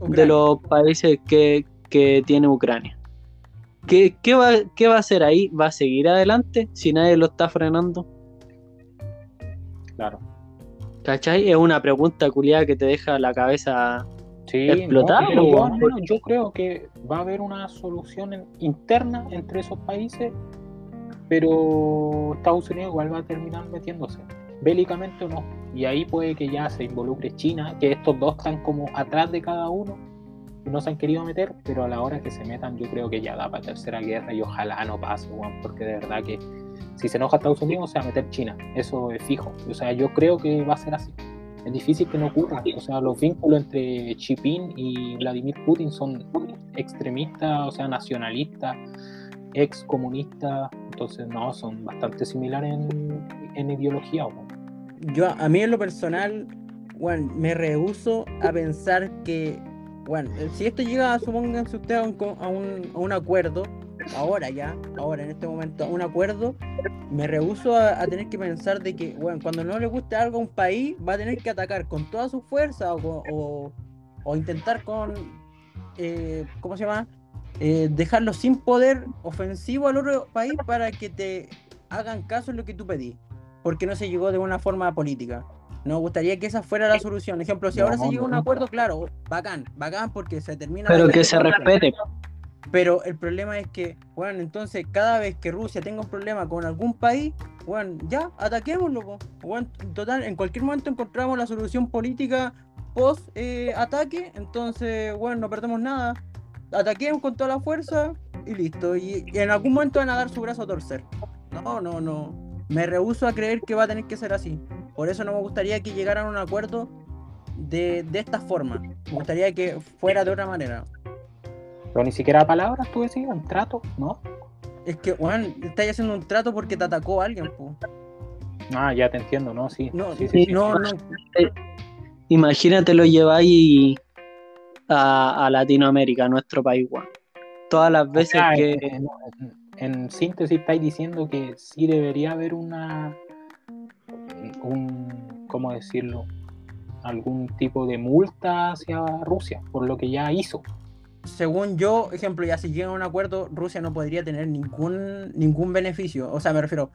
de los países que, que tiene Ucrania. ¿Qué, qué, va, ¿Qué va a hacer ahí? ¿Va a seguir adelante si nadie lo está frenando?
Claro.
¿Cachai? Es una pregunta culiada que te deja la cabeza
Sí,
¿Explotar
no, pero
o-
yo, creo que va a haber una solución en- interna entre esos países, pero Estados Unidos igual va a terminar metiéndose, bélicamente o no. Y ahí puede que ya se involucre China, que estos dos están como atrás de cada uno y no se han querido meter, pero a la hora que se metan yo creo que ya da para tercera guerra y ojalá no pase, weón, porque de verdad que si se enoja Estados Unidos se va a meter China, eso es fijo. O sea, yo creo que va a ser así es difícil que no ocurra. O sea, los vínculos entre Xi Jinping y Vladimir Putin son extremistas, o sea, nacionalistas, ex comunistas, entonces no, son bastante similares en, en ideología. weón.
Yo, a mí en lo personal, bueno, me rehuso a pensar que, bueno, si esto llega, supónganse ustedes a un, a un, a un acuerdo, ahora ya, ahora en este momento, a un acuerdo, me rehuso a, tener que pensar de que, bueno, cuando no le guste algo a un país, va a tener que atacar con toda su fuerza o, o, o intentar con, eh, ¿cómo se llama? Eh, dejarlo sin poder ofensivo al otro país para que te hagan caso en lo que tú pedís porque no se llegó de una forma política. Nos gustaría que esa fuera la solución. Ejemplo, si ahora
No,
se llega a un acuerdo, claro, bacán, bacán porque se termina.
Pero que se respete.
Pero el problema es que, bueno, entonces cada vez que Rusia tenga un problema con algún país, bueno, ya, ataquémoslo. Bueno, total, en cualquier momento encontramos la solución política post eh, ataque, entonces, bueno, no perdemos nada. Ataquemos con toda la fuerza y listo. Y, y en algún momento van a dar su brazo a torcer. No, no, no. Me rehuso a creer que va a tener que ser así. Por eso no me gustaría que llegaran a un acuerdo de, de esta forma. Me gustaría que fuera de otra manera.
Pero ni siquiera palabras, tú decís, un trato, ¿no?
Es que, Juan, estáis haciendo un trato porque te atacó alguien, po.
Ah, ya te entiendo, ¿no? Sí,
No,
sí, sí, sí.
no, no.
Imagínate lo lleváis a, a Latinoamérica, a nuestro país. Todas las
O
veces
sea,
que.
en, síntesis estáis diciendo que sí debería haber una un cómo decirlo algún tipo de multa hacia Rusia por lo que ya hizo
Según yo, ejemplo, ya si llega a un acuerdo, Rusia no podría tener ningún, ningún beneficio. O sea, me refiero,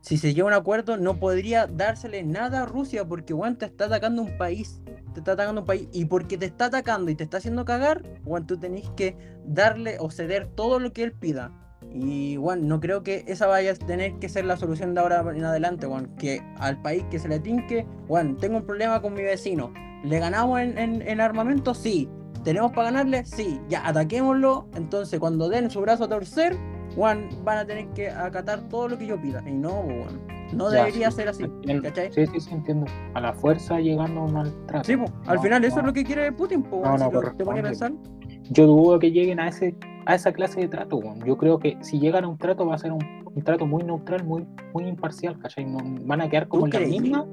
si se llega a un acuerdo, no podría dársele nada a Rusia porque, Juan, te está atacando un país. Te está atacando un país. Y porque te está atacando y te está haciendo cagar, Juan, tú tenés que darle o ceder todo lo que él pida. Y, Juan, no creo que esa vaya a tener que ser la solución de ahora en adelante, Juan. Que al país que se le tinque, Juan, tengo un problema con mi vecino. ¿Le ganamos en, en- en armamento? Sí. ¿Tenemos para ganarle? Sí. Ya, ataquémoslo. Entonces, cuando den su brazo a torcer, Juan, van a tener que acatar todo lo que yo pida. Y no, Juan. No
Ya,
debería
sí,
ser así.
sí sí sí entiendo a la fuerza llegando a un maltrato
Sí, po. al
No,
final eso
no.
es lo que quiere Putin,
No,
si
no
te pones a pensar.
yo dudo que lleguen a ese a esa clase de trato weón. yo creo que si llegan a un trato va a ser un, un trato muy neutral muy muy imparcial ¿cachai? No, van a quedar como en
¿Tú
la misma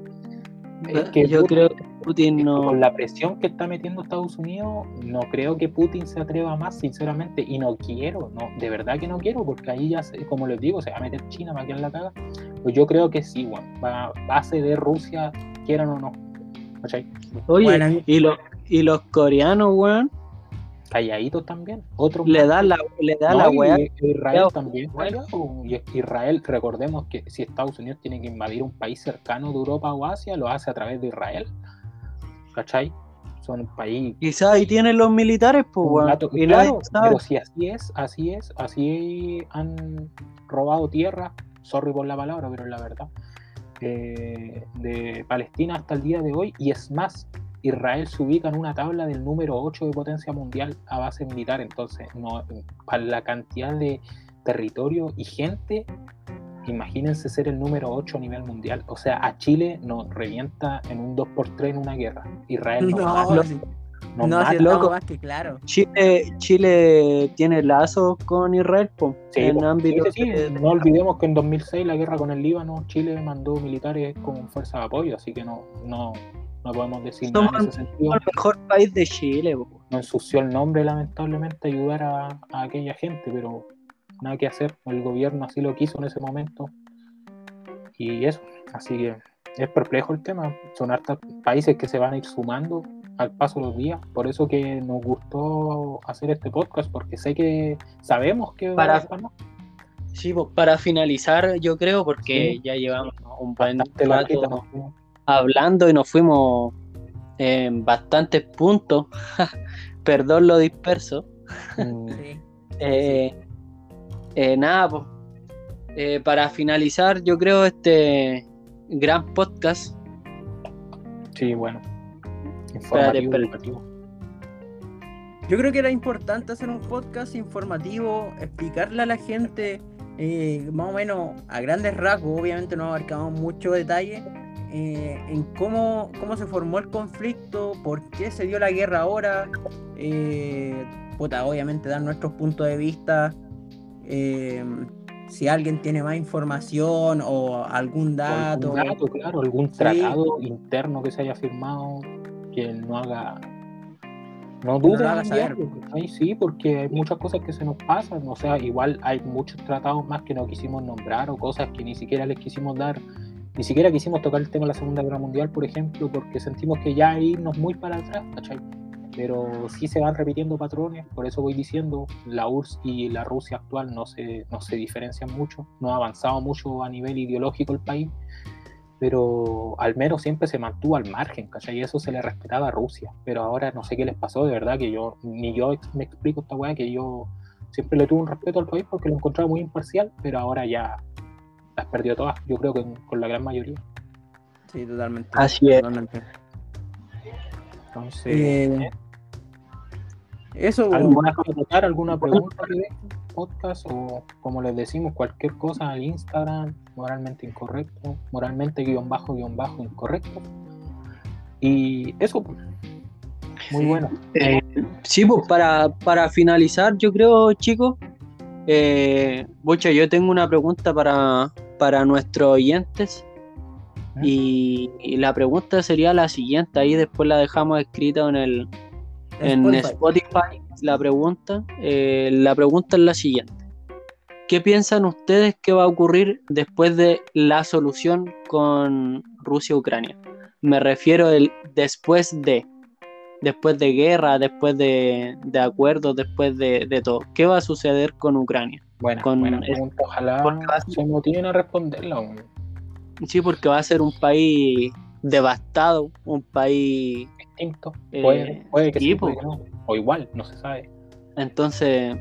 Es que
yo
Putin-
creo que Putin no.
con la presión que está metiendo Estados Unidos, no creo que Putin se atreva más, sinceramente, y no quiero, no, de verdad que no quiero, porque ahí ya, se- como les digo, se va a meter China, va a quedar la caga. Pues yo creo que sí, weón, va, va a ceder Rusia, quieran o no. ¿Cachai?
Oye,
Bueno,
y, los y los coreanos, weón,
Calladitos también. Otros
le dan la, le da
No,
la weá.
Israel también, callado. Y Israel, recordemos que si Estados Unidos tiene que invadir un país cercano de Europa o Asia, lo hace a través de Israel. ¿Cachai? Son un país
Quizás ahí tienen los militares, pues, weón.
claro, pero si así es, así es, así han robado tierra, sorry por la palabra, pero es la verdad, eh, de Palestina hasta el día de hoy, y es más, Israel se ubica en una tabla del número 8 de potencia mundial a base militar, entonces, no, para la cantidad de territorio y gente, imagínense ser el número 8 a nivel mundial, o sea, a Chile nos revienta en un 2x3 en una guerra, Israel nos
No,
mata,
no, si
loco.
más que claro.
Chile, Chile tiene lazos con Israel, po,
Sí,
en
po.
ámbito
Sí, sí, sí.
de-
No olvidemos que en 2006 la guerra con el Líbano, Chile mandó militares con fuerza de apoyo, así que no, no, no podemos decir nada en
Somos
ese sentido.
el mejor país de Chile, po.
No ensució el nombre, lamentablemente, ayudar a, a aquella gente, pero nada que hacer. El gobierno así lo quiso en ese momento. Y eso, así que es perplejo el tema. Son hartos países que se van a ir sumando al paso de los días. Por eso que nos gustó hacer este podcast, porque sé que sabemos que
Para-
pasar.
Sí, para finalizar, yo creo, porque
Sí.
ya llevamos un buen rato. Hablando y nos fuimos en bastantes puntos. Perdón lo disperso.
Mm,
Sí.
Eh, eh, nada, pues. eh, para finalizar, yo creo este gran podcast.
Sí, bueno. Informativo,
espérate.
Yo creo que era importante hacer un podcast informativo, explicarle a la gente eh, más o menos a grandes rasgos, obviamente no abarcamos mucho detalle, eh, en cómo, cómo se formó el conflicto, por qué se dio la guerra ahora, eh, puta, obviamente dar nuestros puntos de vista, eh, si alguien tiene más información o algún dato.
Algún dato, claro, algún
Sí.
tratado interno que se haya firmado que no haga. No
Que no.
Sí, porque hay muchas cosas que se nos pasan. O sea, igual hay muchos tratados más que no quisimos nombrar o cosas que ni siquiera les quisimos dar. Ni siquiera quisimos tocar el tema de la Segunda Guerra Mundial, por ejemplo, porque sentimos que ya irnos muy para atrás, ¿cachai? Pero sí se van repitiendo patrones, por eso voy diciendo, la URSS y la Rusia actual no se, no se diferencian mucho, no ha avanzado mucho a nivel ideológico el país, pero al menos siempre se mantuvo al margen, ¿cachai? Y eso se le respetaba a Rusia, pero ahora no sé qué les pasó, de verdad que yo, ni yo me explico esta weá, que yo siempre le tuve un respeto al país porque lo encontraba muy imparcial, pero ahora ya las perdió todas, yo creo que con, con la gran mayoría.
Sí, totalmente.
Así es.
totalmente.
Entonces,
Eh, eso,
¿alguna cosa que tocar, alguna pregunta que dejen? podcast o como les decimos cualquier cosa al Instagram moralmente incorrecto moralmente guion bajo guion bajo incorrecto y eso pues. muy bueno
Eh, sí, pues para, para finalizar, yo creo, chicos, eh, Bocha, yo tengo una pregunta para, para nuestros oyentes.
¿Eh?
Y, y la pregunta sería la siguiente, ahí después la dejamos escrita en el en Spotify, la pregunta. Eh, la pregunta es la siguiente. ¿Qué piensan ustedes que va a ocurrir después de la solución con Rusia-Ucrania? Me refiero el después de, después de guerra, después de, de acuerdos, después de, de todo. ¿Qué va a suceder con Ucrania?
buena,
con
buena pregunta ojalá
ser-
se motiven a responderla weón.
Sí, porque va a ser un país devastado, un país...
distinto
Eh,
puede, puede que
sí,
sí,
po.
puede que no. o igual no se sabe
Entonces,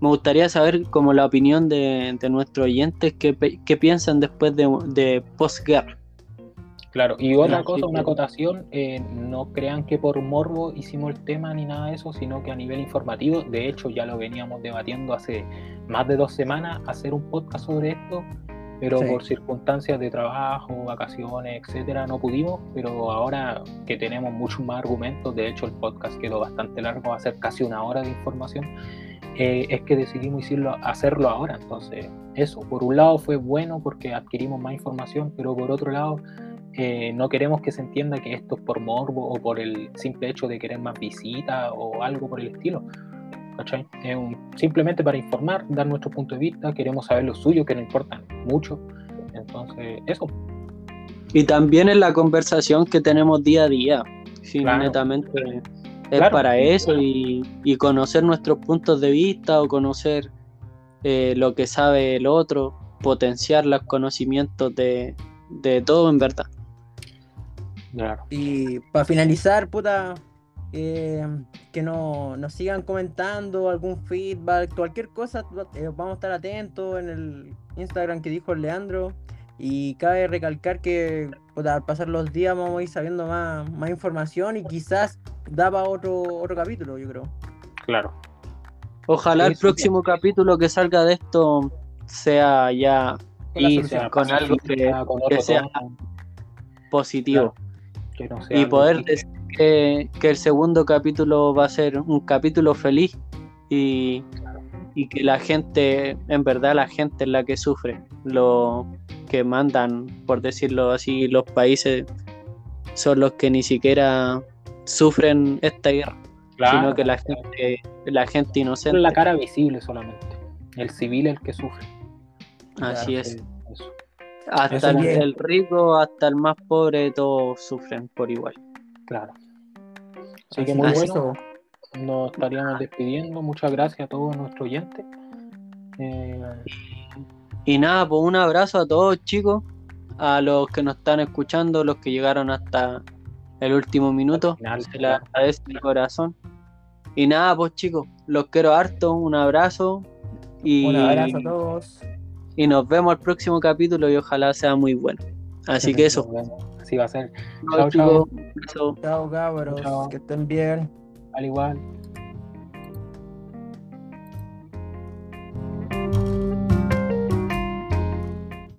me gustaría saber como la opinión de, de nuestros oyentes, qué, qué piensan después de, de posguerra.
Claro, y otra
Ya,
cosa,
sí,
una acotación, eh, no crean que por morbo hicimos el tema ni nada de eso, sino que a nivel informativo, de hecho ya lo veníamos debatiendo hace más de dos semanas, hacer un podcast sobre esto, pero
Sí.
por circunstancias de trabajo, vacaciones, etcétera, no pudimos, pero ahora que tenemos muchos más argumentos, de hecho el podcast quedó bastante largo, va a ser casi una hora de información, eh, es que decidimos hacerlo, hacerlo ahora, entonces eso, por un lado fue bueno porque adquirimos más información, pero por otro lado eh, no queremos que se entienda que esto es por morbo o por el simple hecho de querer más visitas o algo por el estilo. ¿cachai? Es un- simplemente para informar, dar nuestro punto de vista, queremos saber lo suyo, que nos importan mucho. Entonces, eso.
Y también en la conversación que tenemos día a día, sí,
Claro.
netamente es
Claro.
para eso y, y conocer nuestros puntos de vista o conocer eh, lo que sabe el otro, potenciar los conocimientos de, de todo en verdad.
Claro.
Y para finalizar, puta, eh, que no, nos sigan comentando algún feedback, cualquier cosa, eh, vamos a estar atentos en el Instagram que dijo Leandro. Y cabe recalcar que puta, al pasar los días vamos a ir sabiendo más, más información y quizás daba otro, otro capítulo, yo creo.
Claro.
Ojalá
Sí,
el
sí,
próximo capítulo que salga de esto sea ya
Con la
y
solución.
sea con algo que,
con
que
otro
sea positivo.
Que no sea
y poder decir que, que el segundo capítulo va a ser un capítulo feliz y, y que la gente, en verdad la gente es la que sufre, lo que mandan, por decirlo así, los países son los que ni siquiera sufren esta guerra,
Claro,
sino que la gente, la gente inocente.
la cara visible solamente. El civil es el que sufre.
Así es.
Eso.
Hasta el, rico, hasta el más pobre, todos sufren por igual.
Claro. Así que muy bueno. Nos estaríamos despidiendo. Muchas gracias a todos nuestros oyentes. Eh,
Y nada, pues un abrazo a todos chicos, a los que nos están escuchando, los que llegaron hasta el último minuto.
final,
Se les agradece de corazón. Y nada, pues chicos, los quiero harto, un abrazo. Y,
Un abrazo a todos.
Y nos vemos al próximo capítulo y ojalá sea muy bueno. Así que eso.
Así va a ser.
Chao,
Chao.
Chao cabros,
Chao.
que estén bien.
Al igual.